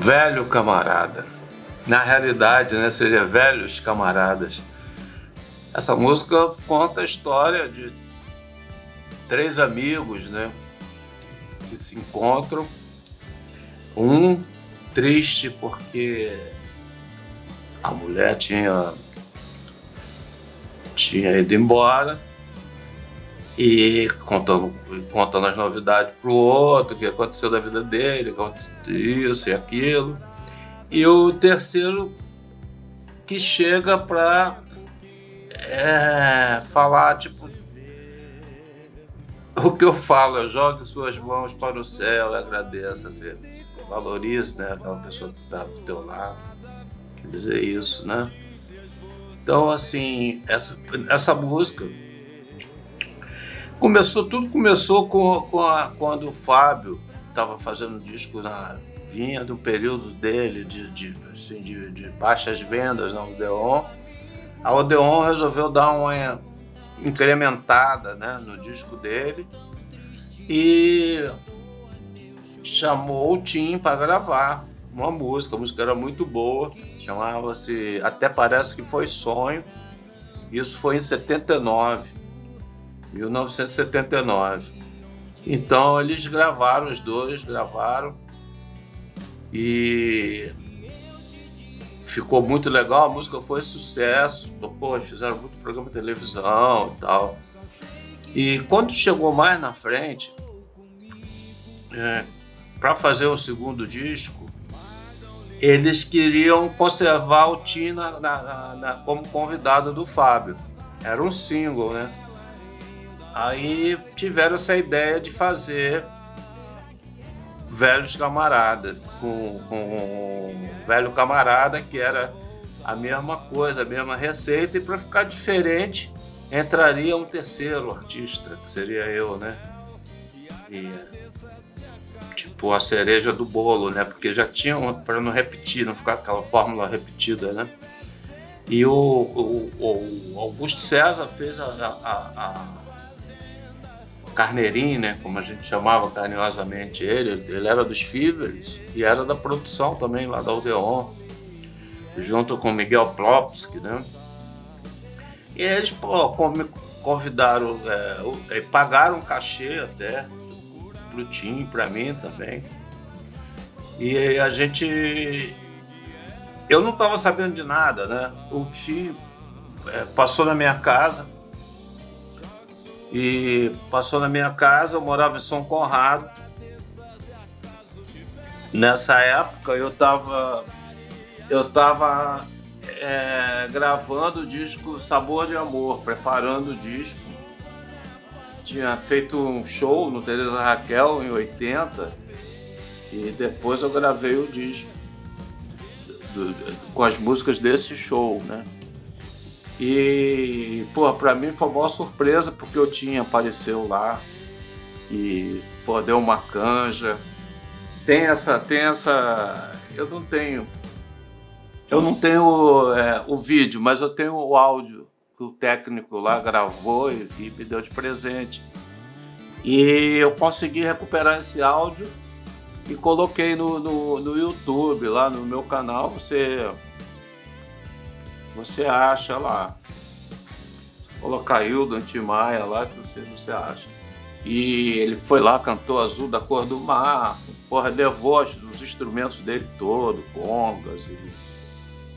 Velho camarada. Na realidade, né, seria velhos camaradas. Essa música conta a história de três amigos, né, que se encontram. Um triste porque a mulher tinha tinha ido embora e contando, contando as novidades pro outro, o que aconteceu da vida dele, isso e aquilo. E o terceiro que chega para é, falar, tipo, o que eu falo, eu jogue suas mãos para o céu e agradeça, você valorize né, aquela pessoa que está do teu lado. Quer dizer isso, né? Então, assim, essa, essa música começou, tudo começou com, com a, quando o Fábio estava fazendo disco na vinha do período dele de, de, assim, de, de baixas vendas na Odeon. A Odeon resolveu dar uma incrementada né, no disco dele e chamou o Tim para gravar uma música. A música era muito boa, chamava-se Até Parece que Foi Sonho. Isso foi em 79, 1979. Então eles gravaram, os dois gravaram e ficou muito legal. A música foi sucesso. Pô, fizeram muito programa de televisão e tal. E quando chegou mais na frente, é, para fazer o segundo disco, eles queriam conservar o Tina na, na, na, como convidado do Fábio. Era um single, né? Aí tiveram essa ideia de fazer Velhos Camarada, com, com Velho Camarada, que era a mesma coisa, a mesma receita, e para ficar diferente, entraria um terceiro artista, que seria eu, né? E, tipo a cereja do bolo, né? Porque já tinham para não repetir, não ficar aquela fórmula repetida, né? E o, o, o Augusto César fez a, a, a Carneirinho, né, como a gente chamava carinhosamente ele, ele era dos Fivers e era da produção também lá da Odeon, junto com Miguel Plopsky, né? E eles pô, convidaram, é, pagaram cachê até pro Tim, para mim também. E a gente. Eu não estava sabendo de nada, né? O Tim é, passou na minha casa e passou na minha casa. Eu morava em São Conrado. Nessa época eu estava eu tava é, gravando o disco Sabor de Amor, preparando o disco. Tinha feito um show no Teresa Raquel em 80 e depois eu gravei o disco do, do, com as músicas desse show, né? E, pô, pra mim foi uma surpresa porque eu tinha apareceu lá e, pô, deu uma canja. Tem essa, tem essa. Eu não tenho. Eu não tenho é, o vídeo, mas eu tenho o áudio o técnico lá gravou e, me deu de presente. E eu consegui recuperar esse áudio e coloquei no, no, no YouTube, lá no meu canal. Você você acha lá. Colocar Hildo Antimaia lá que você, você acha. E ele foi lá, cantou Azul da Cor do Mar, porra, levou os instrumentos dele todo, congas e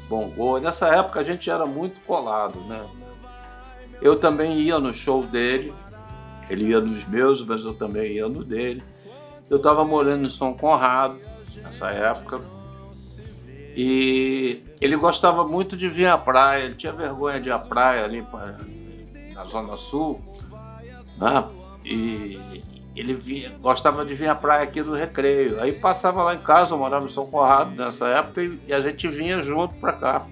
bongô. Nessa época a gente era muito colado, né? Eu também ia no show dele, ele ia nos meus, mas eu também ia no dele. Eu estava morando em São Conrado nessa época, e ele gostava muito de vir à praia, ele tinha vergonha de ir à praia ali na Zona Sul, né? E ele vinha, gostava de vir à praia aqui do Recreio. Aí passava lá em casa, eu morava em São Conrado nessa época, e a gente vinha junto para cá.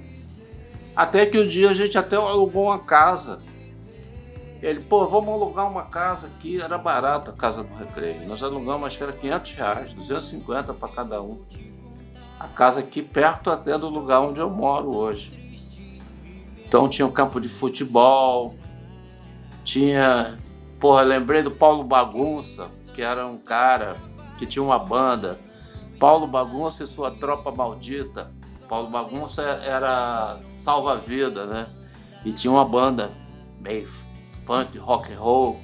Até que um dia a gente até alugou uma casa Ele, pô, vamos alugar uma casa aqui, era barata a casa do recreio. Nós alugamos, acho que era 500 reais, 250 para cada um. A casa aqui perto até do lugar onde eu moro hoje. Então tinha um campo de futebol, tinha. Porra, lembrei do Paulo Bagunça, que era um cara que tinha uma banda. Paulo Bagunça e sua tropa maldita. Paulo Bagunça era salva-vida, né? E tinha uma banda meio funk, rock and roll.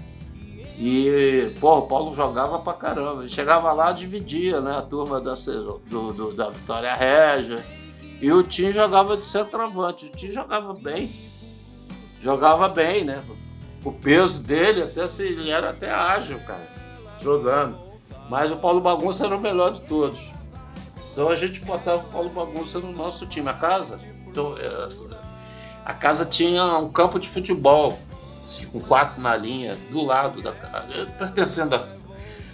E, pô, o Paulo jogava pra caramba. Chegava lá, dividia, né? A turma da, do, do, da Vitória Régia. E o Tim jogava de centroavante. O Tim jogava bem. Jogava bem, né? O peso dele, até se ele era até ágil, cara, jogando. Mas o Paulo Bagunça era o melhor de todos. Então a gente botava o Paulo Bagunça no nosso time. A casa, então, é, a casa tinha um campo de futebol, assim, com quatro na linha, do lado da casa, pertencendo a,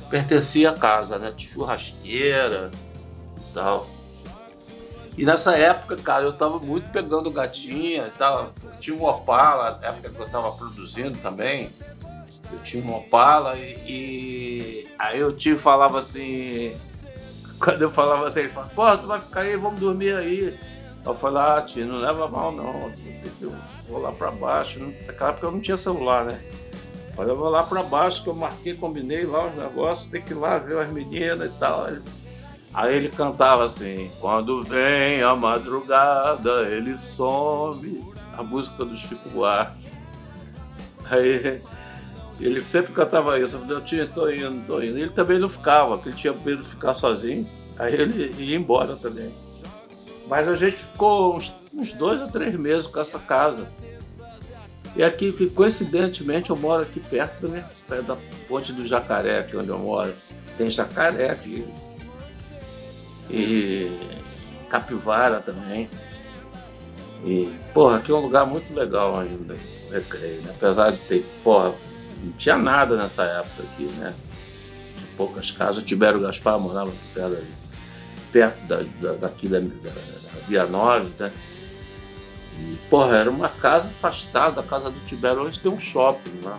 pertencia à casa, né? Churrasqueira e tal. E nessa época, cara, eu tava muito pegando gatinha, tava, tinha um Opala, na época que eu tava produzindo também, eu tinha um Opala e, e aí eu tio falava assim, quando eu falava assim, ele falava, pô, tu vai ficar aí, vamos dormir aí. Eu falei, ah, tio, não leva mal não, eu vou lá pra baixo. Naquela época eu não tinha celular, né? Falei, eu vou lá pra baixo, que eu marquei, combinei lá os negócios, tem que ir lá ver as meninas e tal. Aí ele cantava assim, quando vem a madrugada, ele some, a música do Chico Buarque. Aí ele sempre cantava isso. Eu tinha, tô indo, tô indo. Ele também não ficava, porque ele tinha medo de ficar sozinho. Aí ele ia embora também. Mas a gente ficou uns, uns dois ou três meses com essa casa. E aqui, coincidentemente, eu moro aqui perto da, da ponte do Jacaré, aqui onde eu moro. Tem jacaré aqui. E capivara também. E, porra, aqui é um lugar muito legal ainda, recreio, né? Apesar de ter, porra, não tinha nada nessa época aqui, né? Poucas casas. Tibério Gaspar morava perto, da, perto da, da, daqui da, da, da Via 9, né? E, porra, era uma casa afastada da casa do Tibério, onde tem um shopping lá.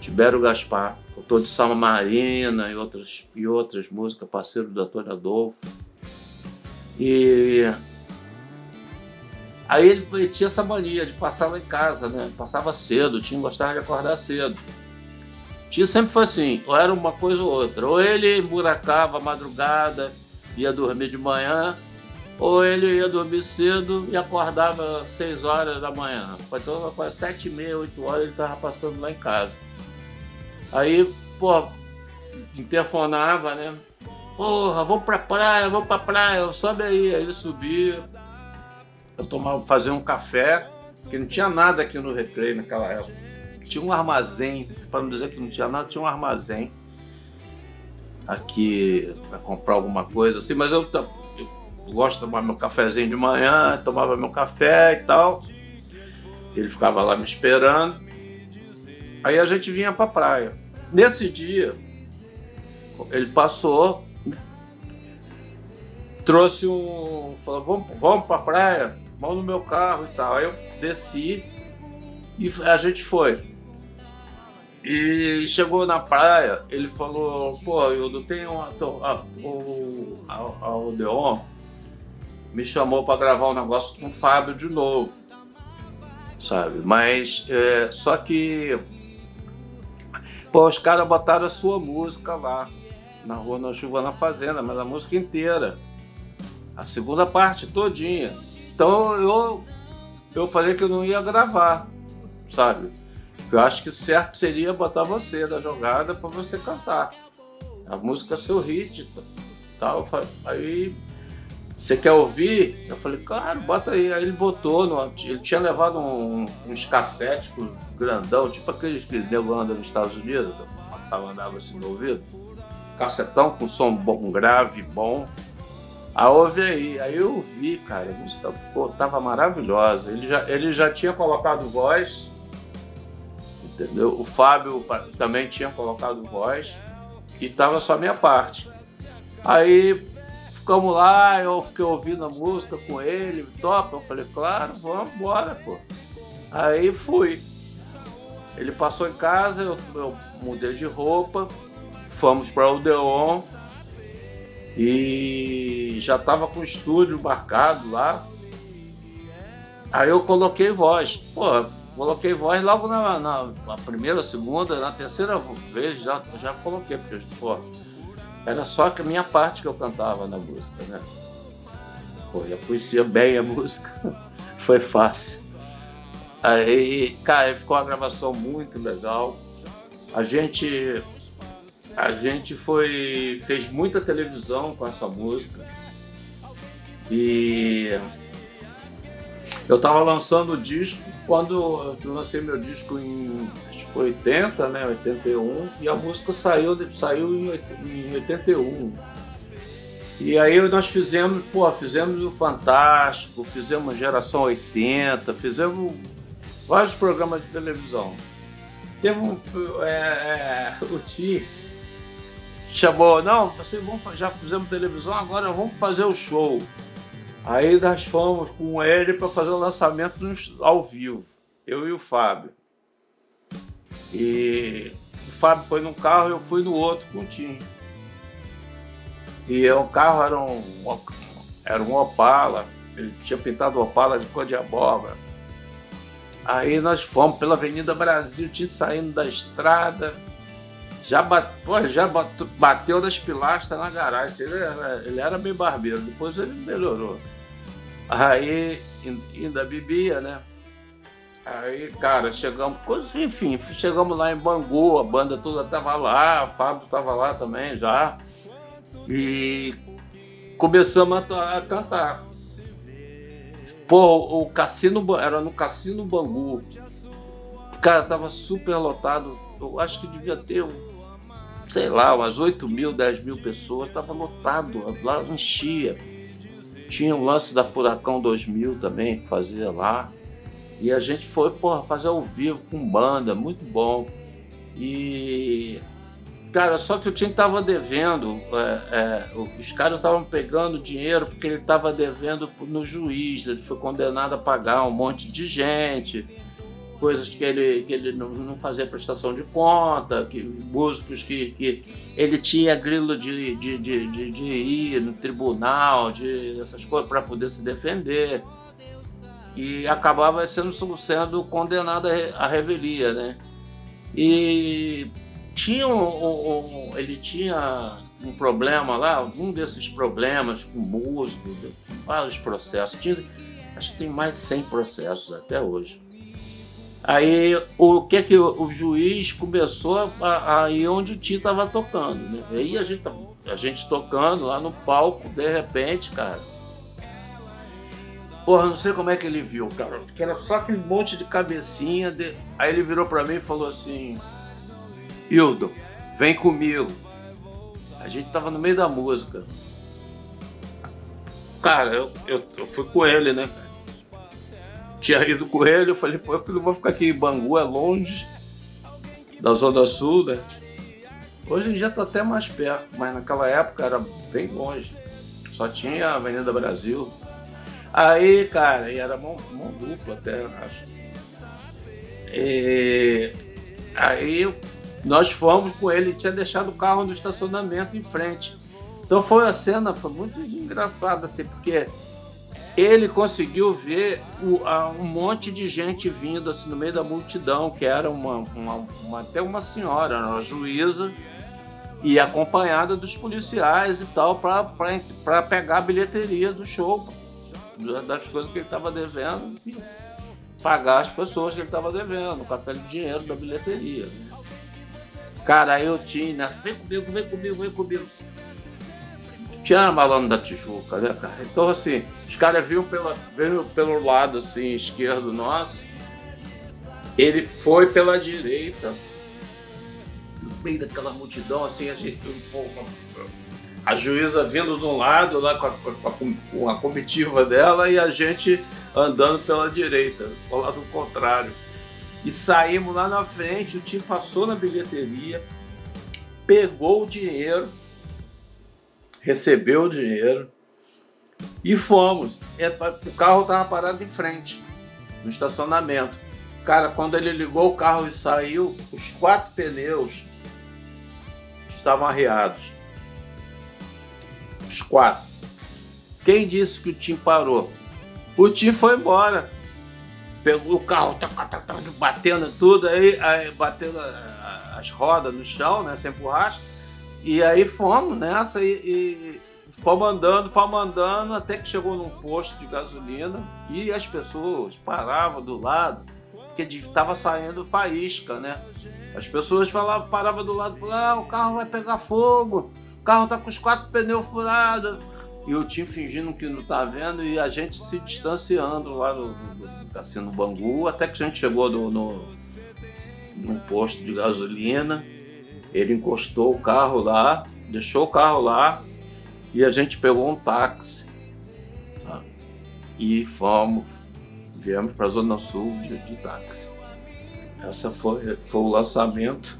Tibério Gaspar, autor de Salma Marina e outras, e outras músicas, parceiro do Antônio Adolfo. E Aí ele, ele, tinha essa mania de passar lá em casa, né? Passava cedo, tinha gostava de acordar cedo. Tinha sempre foi assim, ou era uma coisa ou outra. Ou ele buracava madrugada, ia dormir de manhã, ou ele ia dormir cedo e acordava às 6 horas da manhã. Então, às 7 e meia, 8 horas, ele estava passando lá em casa. Aí, pô, interfonava, né? Porra, vamos pra praia, vamos pra praia, sobe aí. Aí ele subia eu tomava, fazia um café, que não tinha nada aqui no recreio naquela época. Tinha um armazém, para não dizer que não tinha nada, tinha um armazém aqui para comprar alguma coisa assim, mas eu, eu, gosto de tomar meu cafezinho de manhã, tomava meu café e tal. Ele ficava lá me esperando. Aí a gente vinha para praia. Nesse dia, ele passou, trouxe um. falou: vamos, vamos para praia mão no meu carro e tal. Aí eu desci e a gente foi. E chegou na praia, ele falou, pô, eu não tenho uma, a, o, a, a Odeon me chamou para gravar um negócio com o Fábio de novo, sabe? Mas é, só que pô, os caras botaram a sua música lá na rua na chuva na fazenda, mas a música inteira, a segunda parte todinha. Então eu, eu falei que eu não ia gravar, sabe? Eu acho que o certo seria botar você na jogada para você cantar. A música é seu hit tal. Aí você quer ouvir? Eu falei, claro, bota aí. Aí ele botou, no, ele tinha levado um, uns cassetes grandão, tipo aqueles que nego anda nos Estados Unidos, andava assim no ouvido. Cassetão com som bom, grave, bom. Aí ouve aí, aí eu vi, cara, a música ficou, tava maravilhosa. Ele já, ele já tinha colocado voz, entendeu? O Fábio também tinha colocado voz e tava só a minha parte. Aí ficamos lá, eu fiquei ouvindo a música com ele, top. Eu falei, claro, vamos embora, pô. Aí fui. Ele passou em casa, eu, eu mudei de roupa, fomos para o Odeon e já estava com o estúdio marcado lá. Aí eu coloquei voz. Pô, coloquei voz logo na, na, na primeira, segunda, na terceira vez já, já coloquei, porque pô, era só que a minha parte que eu cantava na música, né? Pô, eu conhecia bem a música, foi fácil. Aí, cara, ficou uma gravação muito legal. A gente a gente foi fez muita televisão com essa música. E eu estava lançando o disco quando eu lancei meu disco em foi 80, né, 81, e a música saiu saiu em 81. E aí nós fizemos, pô, fizemos o Fantástico, fizemos Geração 80, fizemos vários programas de televisão. Teve um. É, é, o Ti chamou, não, vocês vão, já fizemos televisão, agora vamos fazer o show. Aí nós fomos com ele para fazer o lançamento ao vivo, eu e o Fábio. E o Fábio foi num carro e eu fui no outro com o Tim. E o carro era um, era um Opala, ele tinha pintado o Opala de cor de abóbora. Aí nós fomos pela Avenida Brasil, tinha saindo da estrada, já, bat, pô, já bateu, das pilastras na garagem. Ele era, ele era bem barbeiro, depois ele melhorou. Aí ainda bebia, né? Aí, cara, chegamos, enfim, chegamos lá em Bangu, a banda toda tava lá, o Fábio tava lá também já. E começamos a, a cantar. Pô, o cassino era no Cassino Bangu. Cara, tava super lotado. Eu acho que devia ter, sei lá, umas 8 mil, 10 mil pessoas. Tava lotado, lá enchia. Tinha o lance da Furacão 2000 também, que fazia lá. E a gente foi, porra, fazer ao vivo com banda, muito bom. E Cara, só que o time estava devendo, é, é, os caras estavam pegando dinheiro porque ele estava devendo no juiz, ele foi condenado a pagar um monte de gente, coisas que ele, que ele não, não fazia prestação de conta, que, músicos que, que ele tinha grilo de, de, de, de, de ir no tribunal, de essas coisas para poder se defender. E acabava sendo, sendo condenado à revelia, né? E tinha um, um, ele tinha um problema lá, um desses problemas com músico, vários processos. Tinha, acho que tem mais de 100 processos até hoje. Aí o que que o, juiz começou a, a, ir onde o Tio estava tocando, né? Aí a gente, a gente tocando lá no palco, de repente, cara. Porra, não sei como é que ele viu, cara. Que era só aquele monte de cabecinha. De... Aí ele virou para mim e falou assim: Hildo, vem comigo. A gente tava no meio da música. Cara, eu, eu, eu fui com ele, né? Tinha ido com ele, eu falei, pô, eu não vou ficar aqui em Bangu, é longe da Zona Sul, né? Hoje em dia tá até mais perto, mas naquela época era bem longe. Só tinha a Avenida Brasil. Aí, cara, e era mão, mão dupla até, acho. E aí nós fomos com ele, tinha deixado o carro no estacionamento em frente. Então foi a cena, foi muito engraçada, assim, porque ele conseguiu ver o, a, um monte de gente vindo assim no meio da multidão, que era uma, uma, uma até uma senhora, uma juíza, e acompanhada dos policiais e tal, para pegar a bilheteria do show, das coisas que ele estava devendo, e pagar as pessoas que ele estava devendo, o cartão de dinheiro da bilheteria. Né? Cara, eu tinha, vem comigo, vem comigo, vem comigo. Tinha malandro da Tijuca, né, cara? Então, assim, os caras viram, pela, viram pelo lado, assim, esquerdo nosso. Ele foi pela direita, no meio daquela multidão, assim, a gente, a juíza vindo de um lado, lá com a, com a comitiva dela, e a gente andando pela direita, ao lado contrário. E saímos lá na frente, o time passou na bilheteria, pegou o dinheiro, recebeu o dinheiro e fomos. É, o carro estava parado em frente, no estacionamento. Cara, quando ele ligou o carro e saiu, os quatro pneus estavam arriados. Os quatro. Quem disse que o Tim parou? O Tim foi embora. Pegou o carro, batendo tudo, aí, aí batendo as rodas no chão, né? Sem borracha. E aí fomos nessa e, e fomos andando, fomos andando, até que chegou num posto de gasolina e as pessoas paravam do lado, porque estava saindo faísca, né? As pessoas falavam, paravam do lado e falavam, ah, o carro vai pegar fogo, o carro tá com os quatro pneus furados. E o Tim fingindo que não tá vendo e a gente se distanciando lá no, no, no Cassino Bangu, até que a gente chegou no, no, num posto de gasolina ele encostou o carro lá, deixou o carro lá e a gente pegou um táxi. Tá? E fomos, viemos para a Zona Sul de, de táxi. Essa foi, foi o lançamento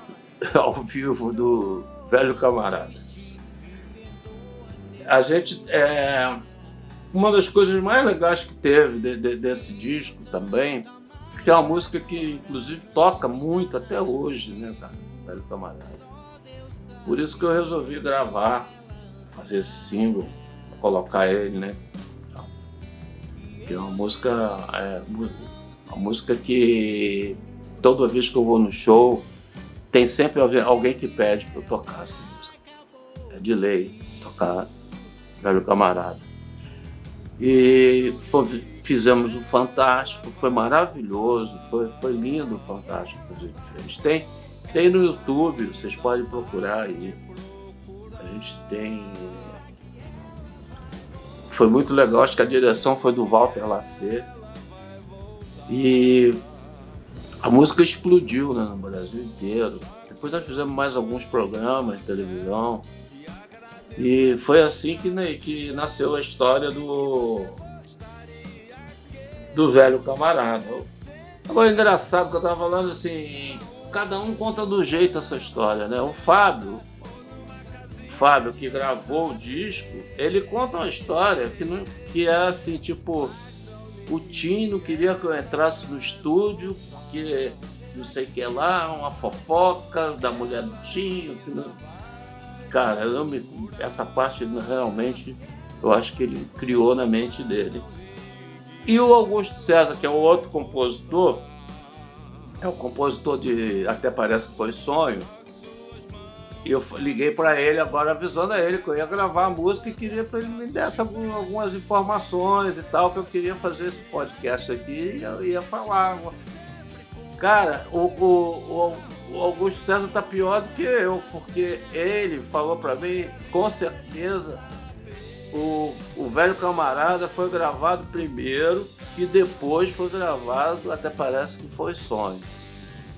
ao vivo do Velho Camarada. A gente. É, uma das coisas mais legais que teve de, de, desse disco também, que é uma música que inclusive toca muito até hoje, né, cara? velho camarada. Por isso que eu resolvi gravar, fazer esse single, colocar ele, né? Que é uma música, é, uma música que toda vez que eu vou no show, tem sempre alguém que pede para eu tocar essa música. É de lei, tocar Velho Camarada. E foi, fizemos o Fantástico, foi maravilhoso, foi, foi lindo o Fantástico que a gente fez. Tem, tem no YouTube, vocês podem procurar aí. A gente tem. Foi muito legal, acho que a direção foi do Walter Lacer. E a música explodiu né, no Brasil inteiro. Depois nós fizemos mais alguns programas de televisão. E foi assim que, né, que nasceu a história do. do velho camarada. Agora é engraçado que eu tava falando assim, cada um conta do jeito essa história, né? O Fábio, Fábio que gravou o disco, ele conta uma história que, não, que é assim, tipo, o Tim não queria que eu entrasse no estúdio, porque não sei o que lá, uma fofoca da mulher do Tim. Cara, eu me, essa parte realmente eu acho que ele criou na mente dele. E o Augusto César, que é o outro compositor, é o compositor de Até Parece que Foi Sonho. E eu liguei para ele agora avisando a ele que eu ia gravar a música e queria para ele me desse algumas informações e tal, que eu queria fazer esse podcast aqui e eu ia falar. Cara, o, o, o Augusto César tá pior do que eu, porque ele falou para mim, com certeza, o, o velho camarada foi gravado primeiro e depois foi gravado, até parece que foi sonho.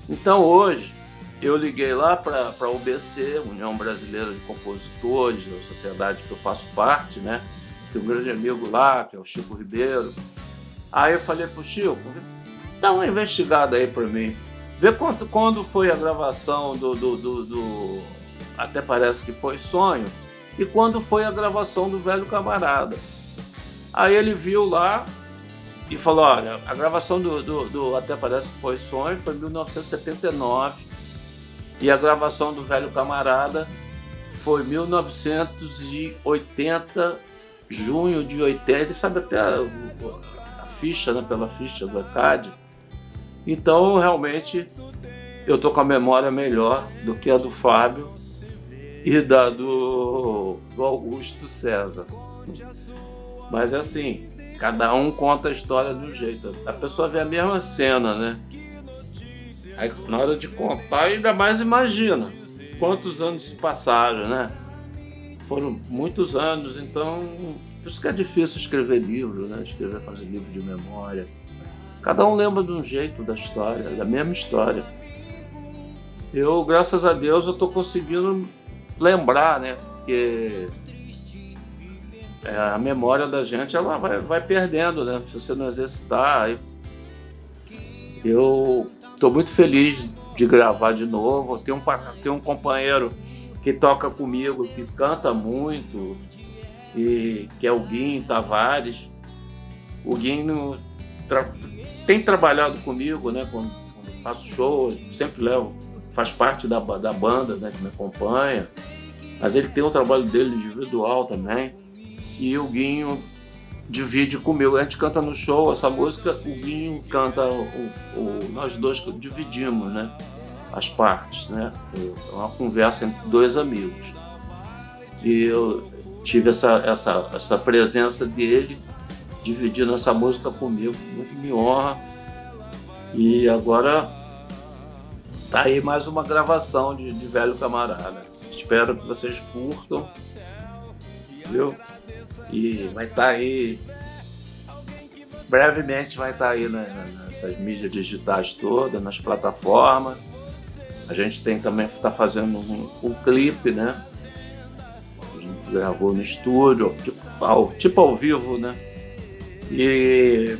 Então hoje eu liguei lá para a UBC, União Brasileira de Compositores, a sociedade que eu faço parte, né? Tem um grande amigo lá, que é o Chico Ribeiro. Aí eu falei pro Chico, dá uma investigada aí para mim. Vê quanto, quando foi a gravação do, do, do, do Até Parece que Foi Sonho e quando foi a gravação do Velho Camarada. Aí ele viu lá e falou: olha, a gravação do, do, do Até Parece que Foi Sonho foi em 1979 e a gravação do Velho Camarada foi 1980, junho de 80. Ele sabe até a, a ficha, né, pela ficha do ECAD. Então, realmente, eu tô com a memória melhor do que a do Fábio e da do, do Augusto César. Mas é assim, cada um conta a história de um jeito. A pessoa vê a mesma cena, né? Aí na hora de contar, ainda mais imagina quantos anos se passaram, né? Foram muitos anos, então por isso que é difícil escrever livro, né? Escrever, fazer livro de memória. Cada um lembra de um jeito da história, da mesma história. Eu, graças a Deus, eu estou conseguindo lembrar, né? Porque é, a memória da gente ela vai, vai perdendo, né? Se você não exercitar. Eu estou muito feliz de gravar de novo. Tem um, tem um companheiro que toca comigo, que canta muito, e, que é o Guinho Tavares. O Guinho tra tem trabalhado comigo, né? Quando, faço show, sempre levo, faz parte da, da banda, né? Que me acompanha. Mas ele tem o trabalho dele individual também. E o Guinho divide comigo. A gente canta no show essa música, o Guinho canta, o, o, nós dois dividimos, né? As partes, né? É uma conversa entre dois amigos. E eu tive essa, essa, essa presença dele dividindo essa música comigo, muito me honra. E agora tá aí mais uma gravação de, de Velho Camarada. Espero que vocês curtam, viu? E vai estar tá aí, brevemente vai estar tá aí né, nessas mídias digitais todas, nas plataformas. A gente tem também está fazendo um, um clipe, né? A gente gravou no estúdio, tipo ao, tipo ao vivo, né? E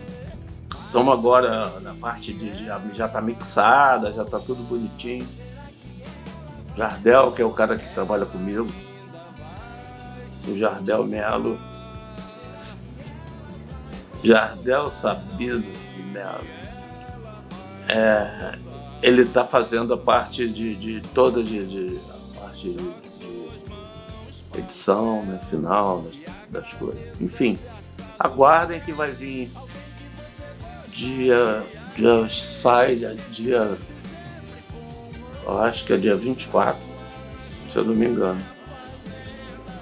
estamos agora na parte de já está mixada, já está tudo bonitinho. Jardel, que é o cara que trabalha comigo, o Jardel Melo Jardel Sabino de Melo. É, ele está fazendo a parte de, de toda de, de, a parte de, de edição, né, final das, das, coisas. Enfim, aguardem que vai vir dia, dia sai dia eu acho que é dia 24, se eu não me engano.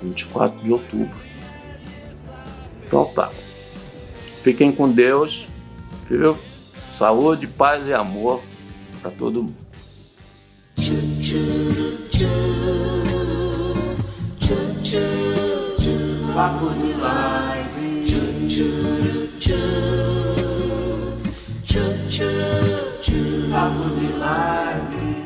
24 de outubro. Então tá. Fiquem com Deus, viu? Saúde, paz e amor para todo mundo. Papo de live. Papo de live.